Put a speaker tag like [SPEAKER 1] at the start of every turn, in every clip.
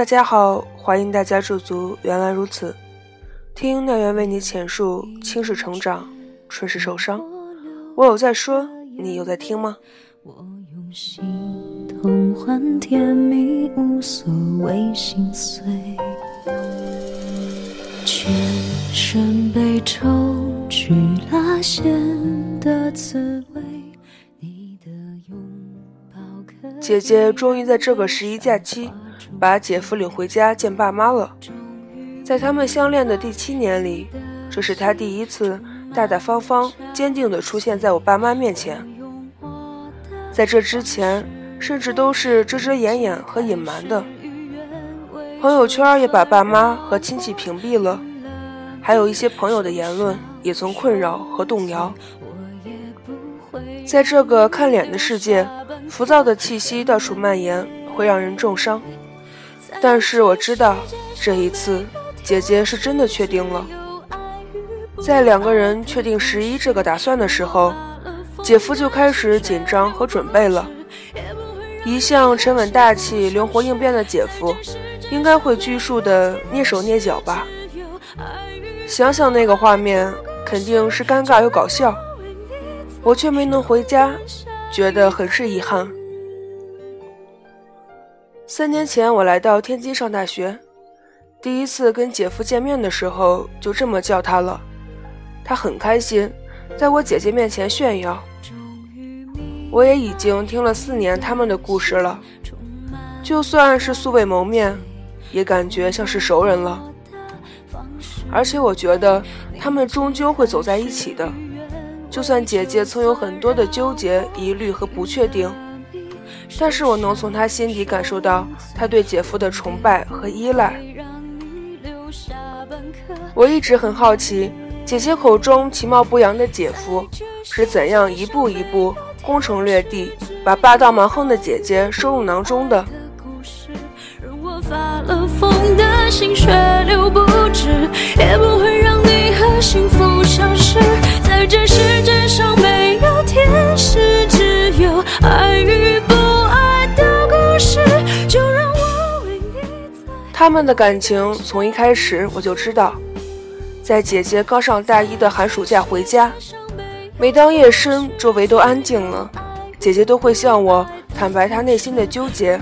[SPEAKER 1] 大家好，欢迎大家驻足。原来如此，听那愿为你浅述青史成长，春是受伤。我有在说，你有在听吗？我用心痛换甜蜜，无所谓心碎。全身被抽去拉线的滋味。姐姐终于在这个十一假期，把姐夫领回家见爸妈了。在他们相恋的第七年里，这是他第一次大大方方、坚定地出现在我爸妈面前。在这之前，甚至都是遮遮掩掩和隐瞒的。朋友圈也把爸妈和亲戚屏蔽了，还有一些朋友的言论也曾困扰和动摇。在这个看脸的世界。浮躁的气息到处蔓延，会让人重伤。但是我知道，这一次姐姐是真的确定了。在两个人确定十一这个打算的时候，姐夫就开始紧张和准备了。一向沉稳大气、灵活应变的姐夫，应该会拘束的蹑手蹑脚吧？想想那个画面，肯定是尴尬又搞笑。我却没能回家。觉得很是遗憾。三年前我来到天津上大学，第一次跟姐夫见面的时候就这么叫他了。他很开心，在我姐姐面前炫耀。我也已经听了四年他们的故事了，就算是素未谋面，也感觉像是熟人了。而且我觉得他们终究会走在一起的。就算姐姐曾有很多的纠结、疑虑和不确定，但是我能从他心底感受到他对姐夫的崇拜和依赖。我一直很好奇，姐姐口中其貌不扬的姐夫是怎样一步一步攻城略地，把霸道蛮横的姐姐收入囊中的。在这世界上没有天使，只有爱与不他们的感情从一开始我就知道，在姐姐刚上大一的寒暑假回家，每当夜深，周围都安静了，姐姐都会向我坦白她内心的纠结。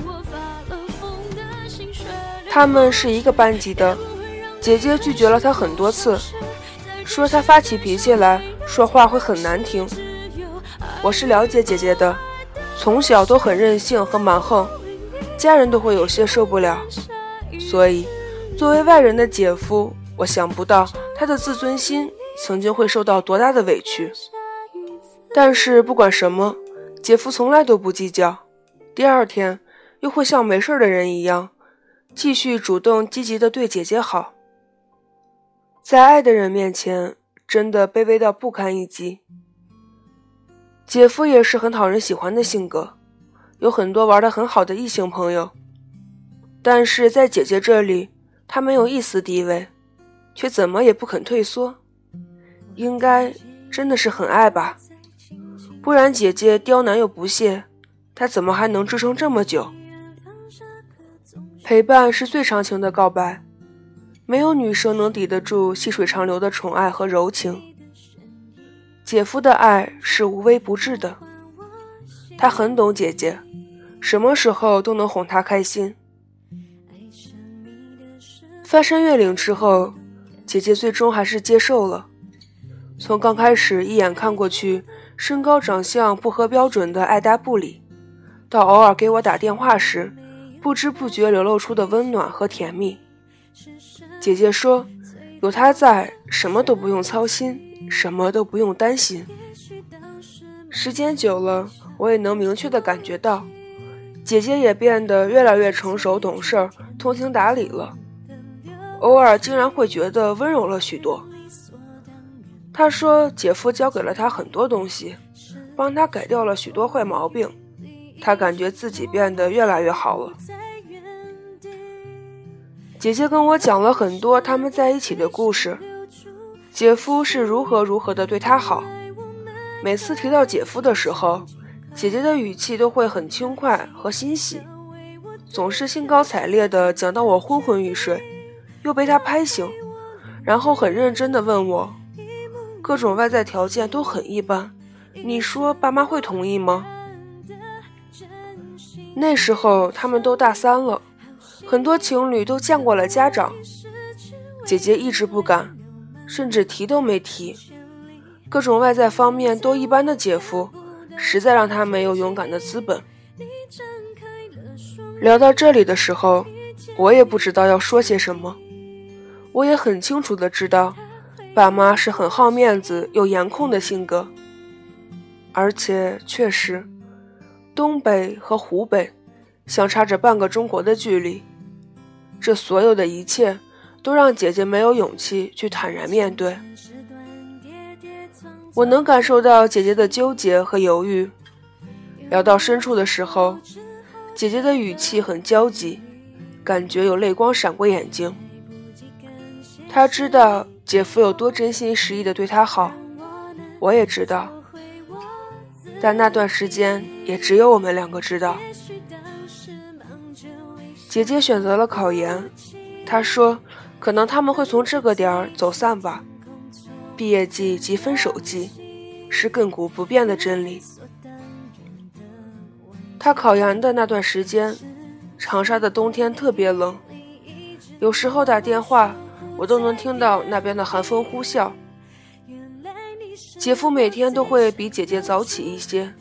[SPEAKER 1] 他们是一个班级的，姐姐拒绝了他很多次，说他发起脾气来。说话会很难听，我是了解姐姐的，从小都很任性和蛮横，家人都会有些受不了，所以作为外人的姐夫，我想不到他的自尊心曾经会受到多大的委屈。但是不管什么，姐夫从来都不计较，第二天又会像没事的人一样，继续主动积极的对姐姐好，在爱的人面前。真的卑微到不堪一击。姐夫也是很讨人喜欢的性格，有很多玩的很好的异性朋友，但是在姐姐这里，他没有一丝地位，却怎么也不肯退缩。应该真的是很爱吧，不然姐姐刁难又不屑，他怎么还能支撑这么久？陪伴是最长情的告白。没有女生能抵得住细水长流的宠爱和柔情。姐夫的爱是无微不至的，他很懂姐姐，什么时候都能哄她开心。翻山越岭之后，姐姐最终还是接受了。从刚开始一眼看过去，身高长相不合标准的爱搭不理，到偶尔给我打电话时，不知不觉流露出的温暖和甜蜜。姐姐说：“有他在，什么都不用操心，什么都不用担心。”时间久了，我也能明确的感觉到，姐姐也变得越来越成熟懂事儿、通情达理了。偶尔竟然会觉得温柔了许多。她说：“姐夫教给了她很多东西，帮她改掉了许多坏毛病，她感觉自己变得越来越好了。”姐姐跟我讲了很多他们在一起的故事，姐夫是如何如何的对她好。每次提到姐夫的时候，姐姐的语气都会很轻快和欣喜。总是兴高采烈地讲到我昏昏欲睡，又被他拍醒，然后很认真地问我，各种外在条件都很一般，你说爸妈会同意吗？那时候他们都大三了，很多情侣都见过了家长，姐姐一直不敢，甚至提都没提。各种外在方面都一般的姐夫，实在让他没有勇敢的资本。聊到这里的时候，我也不知道要说些什么。我也很清楚的知道，爸妈是很好面子又严控的性格，而且确实。东北和湖北相差着半个中国的距离，这所有的一切都让姐姐没有勇气去坦然面对。我能感受到姐姐的纠结和犹豫。聊到深处的时候，姐姐的语气很焦急，感觉有泪光闪过眼睛。她知道姐夫有多真心实意的对她好，我也知道。但那段时间也只有我们两个知道。姐姐选择了考研，她说：“可能他们会从这个点儿走散吧。”毕业季及分手季是亘古不变的真理。她考研的那段时间，长沙的冬天特别冷，有时候打电话，我都能听到那边的寒风呼啸。姐夫每天都会比姐姐早起一些，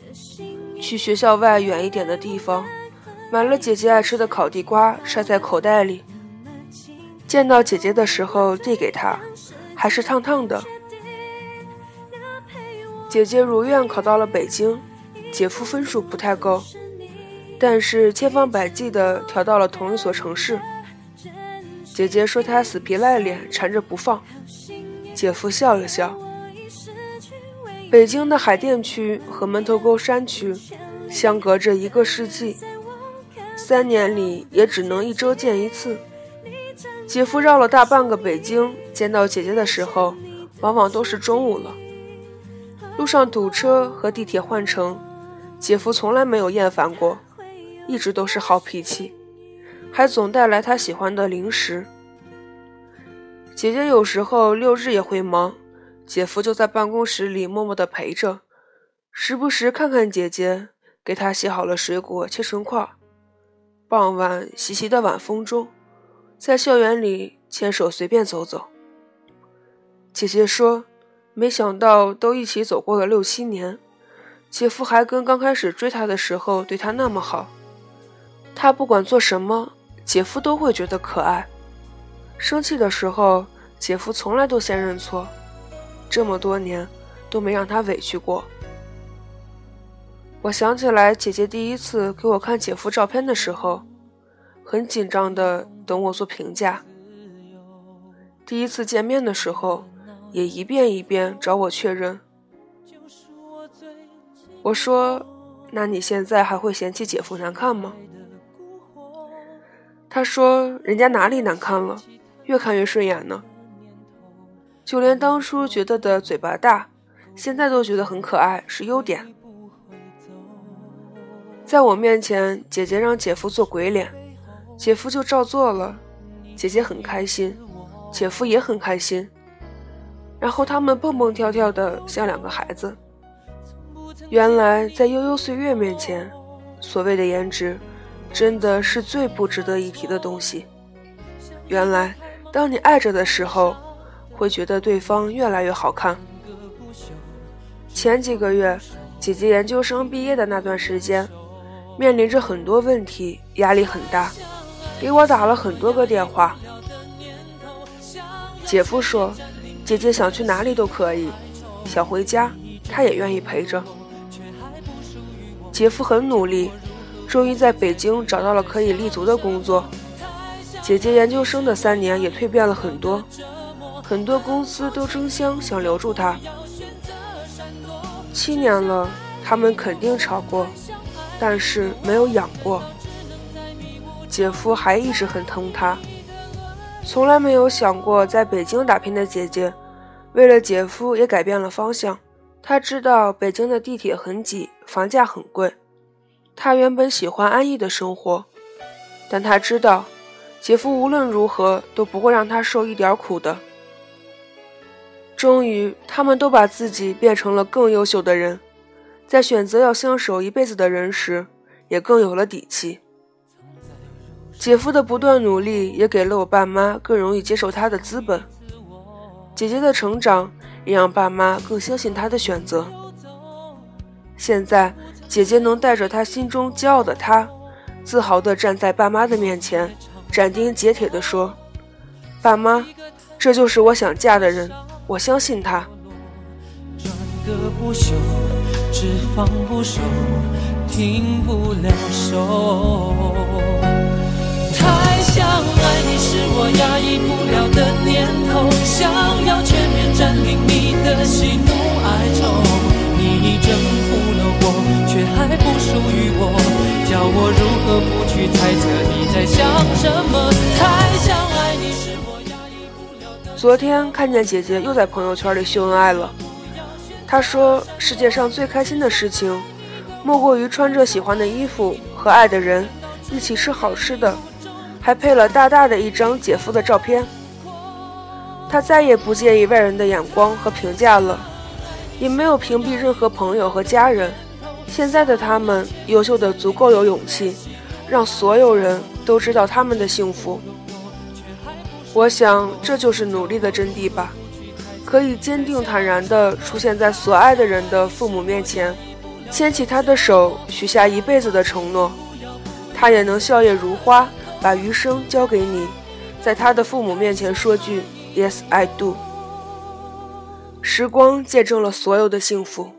[SPEAKER 1] 去学校外远一点的地方，买了姐姐爱吃的烤地瓜，揣在口袋里。见到姐姐的时候递给她，还是烫烫的。姐姐如愿考到了北京，姐夫分数不太够，但是千方百计的调到了同一所城市。姐姐说她死皮赖脸缠着不放，姐夫笑了笑。北京的海淀区和门头沟山区相隔着一个世纪，三年里也只能一周见一次。姐夫绕了大半个北京，见到姐姐的时候，往往都是中午了。路上堵车和地铁换乘，姐夫从来没有厌烦过，一直都是好脾气，还总带来他喜欢的零食。姐姐有时候六日也会忙。姐夫就在办公室里默默的陪着，时不时看看姐姐，给她洗好了水果，切成块。傍晚，习习的晚风中，在校园里牵手随便走走。姐姐说：“没想到都一起走过了六七年，姐夫还跟刚开始追她的时候对她那么好。她不管做什么，姐夫都会觉得可爱。生气的时候，姐夫从来都先认错。”这么多年都没让他委屈过。我想起来，姐姐第一次给我看姐夫照片的时候，很紧张的等我做评价。第一次见面的时候，也一遍一遍找我确认。我说：“那你现在还会嫌弃姐夫难看吗？”他说：“人家哪里难看了，越看越顺眼呢。”就连当初觉得的嘴巴大，现在都觉得很可爱，是优点。在我面前，姐姐让姐夫做鬼脸，姐夫就照做了，姐姐很开心，姐夫也很开心，然后他们蹦蹦跳跳的像两个孩子。原来在悠悠岁月面前，所谓的颜值，真的是最不值得一提的东西。原来，当你爱着的时候。会觉得对方越来越好看。前几个月，姐姐研究生毕业的那段时间，面临着很多问题，压力很大，给我打了很多个电话。姐夫说，姐姐想去哪里都可以，想回家，他也愿意陪着。姐夫很努力，终于在北京找到了可以立足的工作。姐姐研究生的三年也蜕变了很多。很多公司都争相想留住她。七年了，他们肯定吵过，但是没有养过。姐夫还一直很疼她，从来没有想过在北京打拼的姐姐，为了姐夫也改变了方向。他知道北京的地铁很挤，房价很贵。他原本喜欢安逸的生活，但他知道，姐夫无论如何都不会让他受一点苦的。终于，他们都把自己变成了更优秀的人，在选择要相守一辈子的人时，也更有了底气。姐夫的不断努力，也给了我爸妈更容易接受他的资本。姐姐的成长，也让爸妈更相信他的选择。现在，姐姐能带着她心中骄傲的她，自豪地站在爸妈的面前，斩钉截铁地说：“爸妈，这就是我想嫁的人，我相信他。”想爱你是我压抑不了的念头，想要全昨天看见姐姐又在朋友圈里秀恩爱了，她说世界上最开心的事情，莫过于穿着喜欢的衣服和爱的人一起吃好吃的。还配了大大的一张姐夫的照片。他再也不介意外人的眼光和评价了，也没有屏蔽任何朋友和家人。现在的他们优秀的足够有勇气，让所有人都知道他们的幸福。我想这就是努力的真谛吧。可以坚定坦然地出现在所爱的人的父母面前，牵起他的手，许下一辈子的承诺，他也能笑靥如花。把余生交给你，在他的父母面前说句 “Yes, I do”。时光见证了所有的幸福。